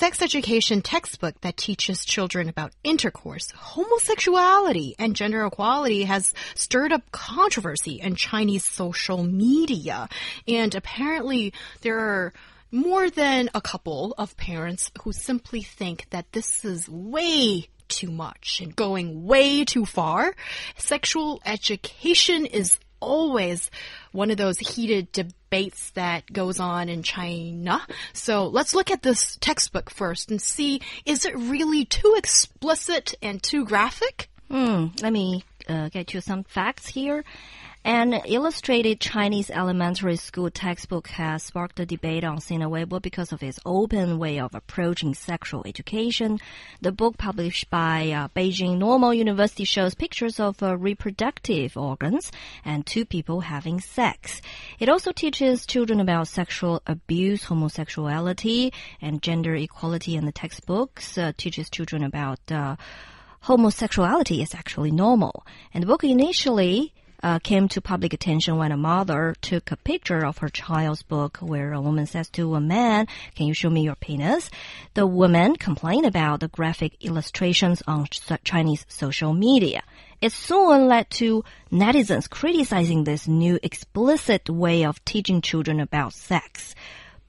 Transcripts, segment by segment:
Sex education textbook that teaches children about intercourse, homosexuality, and gender equality has stirred up controversy in Chinese social media. And apparently, there are more than a couple of parents who simply think that this is way too much and going way too far. Sexual education is always one of those heated debates that goes on in China. So let's look at this textbook first and see is it really too explicit and too graphic? Hmm, let me uh, get you some facts here. An illustrated Chinese elementary school textbook has sparked a debate on Sina Weibo because of its open way of approaching sexual education. The book published by uh, Beijing Normal University shows pictures of uh, reproductive organs and two people having sex. It also teaches children about sexual abuse, homosexuality, and gender equality in the textbooks. Uh, teaches children about uh, homosexuality is actually normal. And the book initially uh, came to public attention when a mother took a picture of her child's book where a woman says to a man, Can you show me your penis? The woman complained about the graphic illustrations on Chinese social media. It soon led to netizens criticizing this new explicit way of teaching children about sex.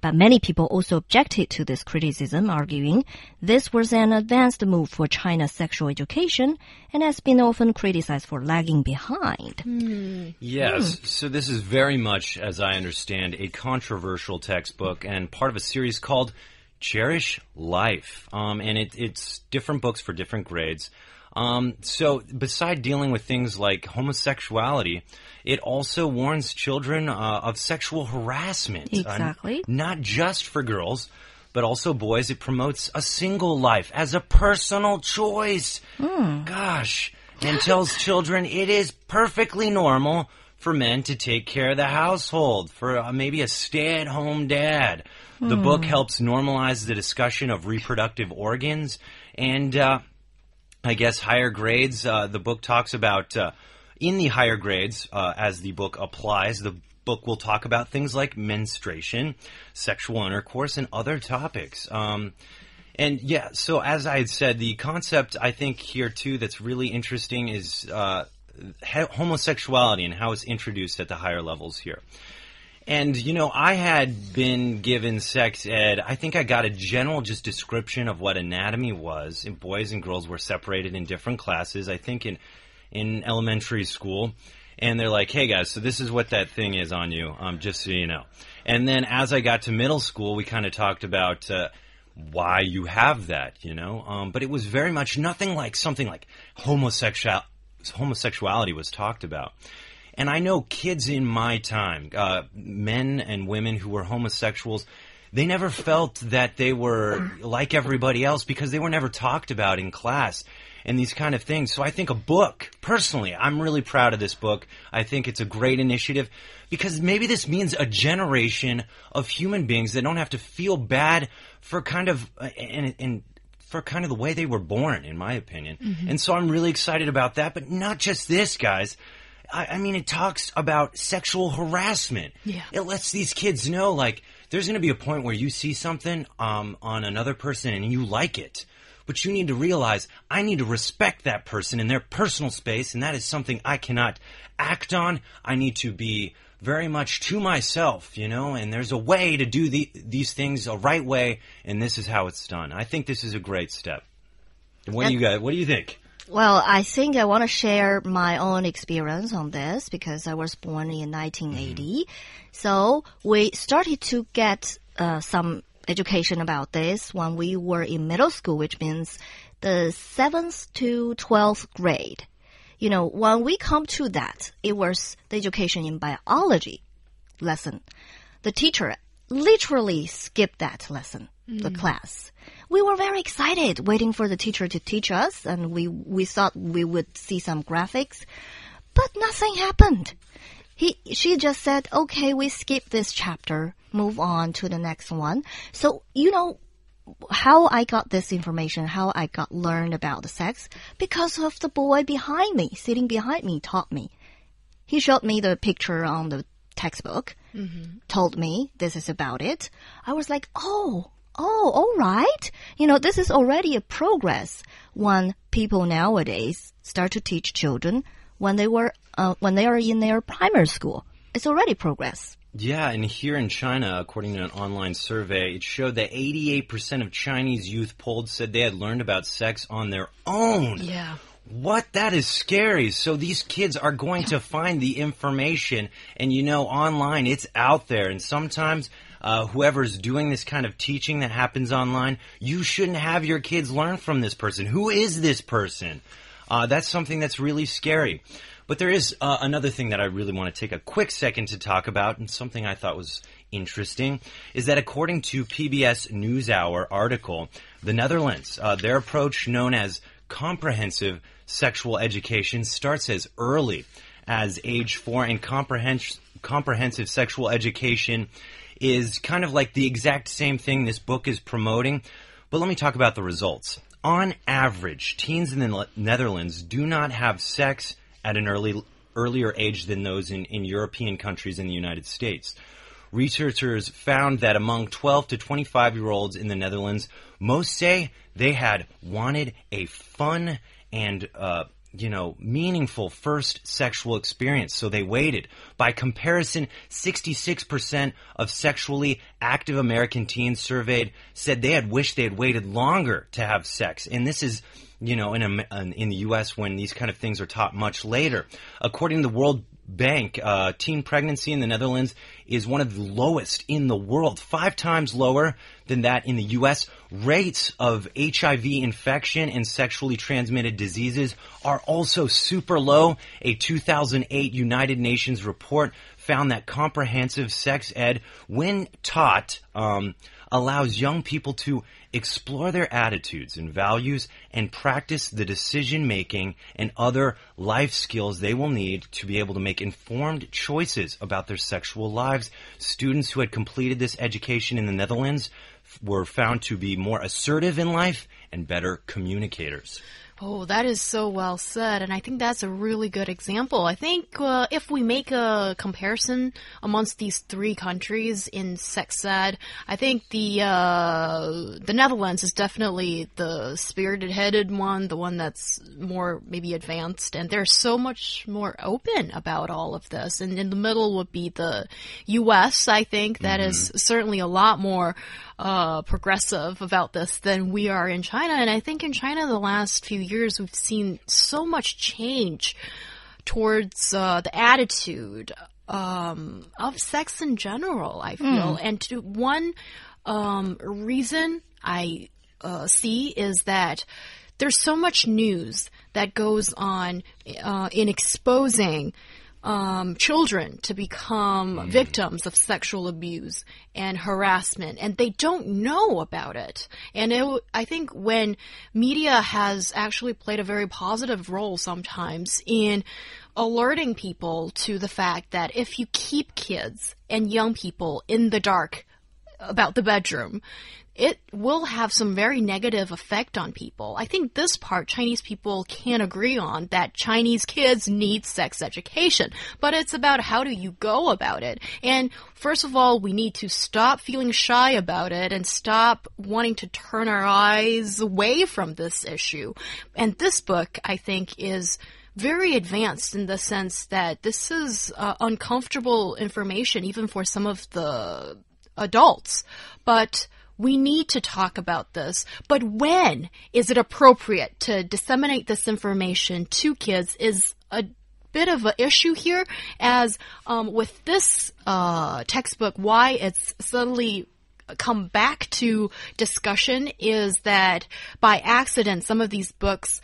But many people also objected to this criticism, arguing this was an advanced move for China's sexual education and has been often criticized for lagging behind. Mm. Yes, mm. so this is very much, as I understand, a controversial textbook and part of a series called Cherish Life. Um, and it, it's different books for different grades. Um, so, beside dealing with things like homosexuality, it also warns children uh, of sexual harassment. Exactly. Uh, not just for girls, but also boys. It promotes a single life as a personal choice. Mm. Gosh. And tells children it is perfectly normal for men to take care of the household, for uh, maybe a stay at home dad. Mm. The book hmm. helps normalize the discussion of reproductive organs and, uh, I guess higher grades. Uh, the book talks about uh, in the higher grades, uh, as the book applies, the book will talk about things like menstruation, sexual intercourse, and other topics. Um, and yeah, so as I had said, the concept I think here too that's really interesting is uh, homosexuality and how it's introduced at the higher levels here. And, you know, I had been given sex ed. I think I got a general just description of what anatomy was. And boys and girls were separated in different classes, I think in, in elementary school. And they're like, hey guys, so this is what that thing is on you, um, just so you know. And then as I got to middle school, we kind of talked about, uh, why you have that, you know? Um, but it was very much nothing like something like homosexual, homosexuality was talked about. And I know kids in my time, uh, men and women who were homosexuals, they never felt that they were like everybody else because they were never talked about in class and these kind of things. So I think a book, personally, I'm really proud of this book. I think it's a great initiative because maybe this means a generation of human beings that don't have to feel bad for kind of, uh, and, and for kind of the way they were born, in my opinion. Mm-hmm. And so I'm really excited about that. But not just this, guys. I, I mean, it talks about sexual harassment. Yeah. It lets these kids know, like, there's going to be a point where you see something um, on another person and you like it. But you need to realize I need to respect that person in their personal space, and that is something I cannot act on. I need to be very much to myself, you know, and there's a way to do the, these things a right way, and this is how it's done. I think this is a great step. What do you got? What do you think? Well, I think I want to share my own experience on this because I was born in 1980. Mm. So we started to get uh, some education about this when we were in middle school, which means the seventh to 12th grade. You know, when we come to that, it was the education in biology lesson. The teacher literally skipped that lesson, mm. the class we were very excited waiting for the teacher to teach us and we, we thought we would see some graphics, but nothing happened. he she just said, "Okay, we skip this chapter, move on to the next one." So you know how I got this information, how I got learned about the sex, because of the boy behind me, sitting behind me, taught me. He showed me the picture on the textbook, mm-hmm. told me this is about it. I was like, oh, oh, all right. You know, this is already a progress when people nowadays start to teach children when they were uh, when they are in their primary school. It's already progress. Yeah, and here in China, according to an online survey, it showed that 88% of Chinese youth polled said they had learned about sex on their own. Yeah. What? That is scary. So these kids are going to find the information, and you know, online, it's out there. And sometimes, uh, whoever's doing this kind of teaching that happens online, you shouldn't have your kids learn from this person. Who is this person? Uh, that's something that's really scary. But there is uh, another thing that I really want to take a quick second to talk about, and something I thought was interesting, is that according to PBS NewsHour article, the Netherlands, uh, their approach known as comprehensive sexual education starts as early as age four, and comprehens- comprehensive sexual education is kind of like the exact same thing this book is promoting. But let me talk about the results. On average, teens in the Netherlands do not have sex at an early earlier age than those in, in European countries in the United States. Researchers found that among 12 to 25 year olds in the Netherlands, most say they had wanted a fun and uh, you know, meaningful first sexual experience, so they waited. By comparison, 66% of sexually active American teens surveyed said they had wished they had waited longer to have sex. And this is, you know, in, a, in the U.S. when these kind of things are taught much later. According to the World Bank, uh, teen pregnancy in the Netherlands is one of the lowest in the world, five times lower than that in the U.S. Rates of HIV infection and sexually transmitted diseases are also super low. A 2008 United Nations report found that comprehensive sex ed, when taught, um, allows young people to explore their attitudes and values and practice the decision making and other life skills they will need to be able to make informed choices about their sexual lives. Students who had completed this education in the Netherlands were found to be more assertive in life and better communicators. Oh, that is so well said, and I think that's a really good example. I think uh, if we make a comparison amongst these three countries in sex ed, I think the uh, the Netherlands is definitely the spirited-headed one, the one that's more maybe advanced, and they're so much more open about all of this. And in the middle would be the U.S. I think that is certainly a lot more uh, progressive about this than we are in China. And I think in China, the last few years, we've seen so much change towards uh, the attitude um, of sex in general. I feel, and to one um, reason I uh, see is that there's so much news that goes on uh, in exposing um, children to become victims of sexual abuse and harassment, and they don't know about it. And it, I think when media has actually played a very positive role sometimes in alerting people to the fact that if you keep kids and young people in the dark about the bedroom, it will have some very negative effect on people. I think this part Chinese people can agree on that Chinese kids need sex education, but it's about how do you go about it. And first of all, we need to stop feeling shy about it and stop wanting to turn our eyes away from this issue. And this book, I think, is very advanced in the sense that this is uh, uncomfortable information even for some of the adults. But we need to talk about this. But when is it appropriate to disseminate this information to kids is a bit of an issue here, as um, with this uh, textbook, why it's suddenly come back to discussion is that by accident, some of these books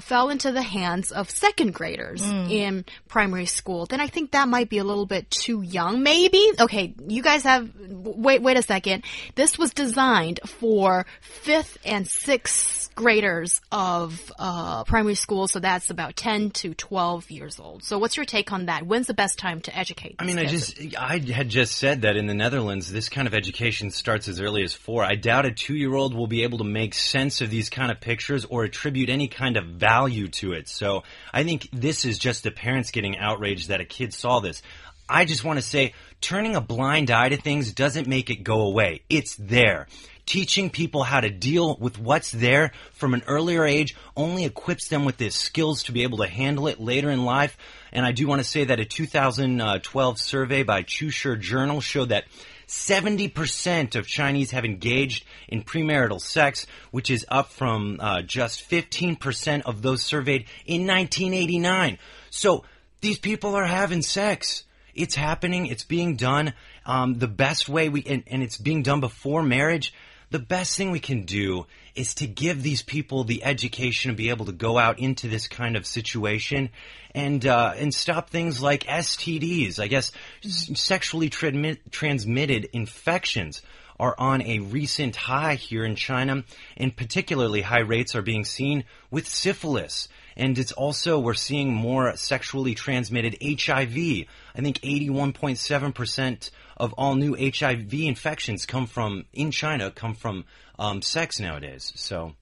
fell into the hands of second graders in primary school, then I think that might be a little bit too young. Maybe. Okay, you guys have, wait, wait a second. This was designed for fifth and sixth graders of uh, primary school, so that's about 10 to 12 years old. So what's your take on that? When's the best time to educate? I mean, I just, I had just said that in the Netherlands, this kind of education starts as early as four. I doubt a two year old will be able to make sense of these kind of pictures or attribute any kind of value to it. So I think this is just the parents getting outraged that a kid saw this. I just want to say, turning a blind eye to things doesn't make it go away. It's there. Teaching people how to deal with what's there from an earlier age only equips them with the skills to be able to handle it later in life. And I do want to say that a 2012 uh, survey by Chushur Journal showed that 70% of Chinese have engaged in premarital sex, which is up from uh, just 15% of those surveyed in 1989. So these people are having sex. It's happening. It's being done. Um, the best way we, and, and it's being done before marriage. The best thing we can do is to give these people the education to be able to go out into this kind of situation and uh, and stop things like STDs. I guess sexually transmit, transmitted infections are on a recent high here in China, and particularly high rates are being seen with syphilis. And it's also, we're seeing more sexually transmitted HIV. I think 81.7% of all new HIV infections come from, in China, come from um, sex nowadays. So,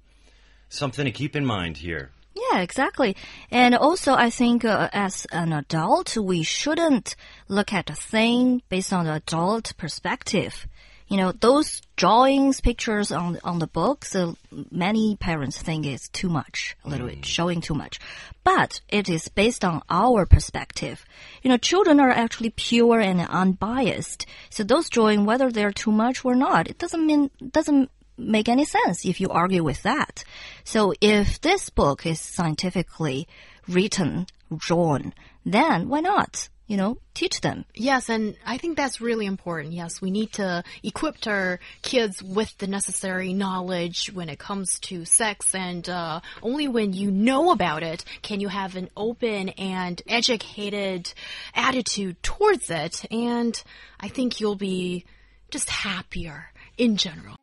something to keep in mind here. Yeah, exactly. And also, I think uh, as an adult, we shouldn't look at a thing based on the adult perspective. You know, those drawings, pictures on on the books, uh, many parents think it's too much, a little bit showing too much. But it is based on our perspective. You know, children are actually pure and unbiased. So those drawing, whether they're too much or not, it doesn't mean doesn't make any sense if you argue with that. So if this book is scientifically written, drawn, then why not? You know, teach them. Yes, and I think that's really important. Yes, we need to equip our kids with the necessary knowledge when it comes to sex, and uh, only when you know about it can you have an open and educated attitude towards it. And I think you'll be just happier in general.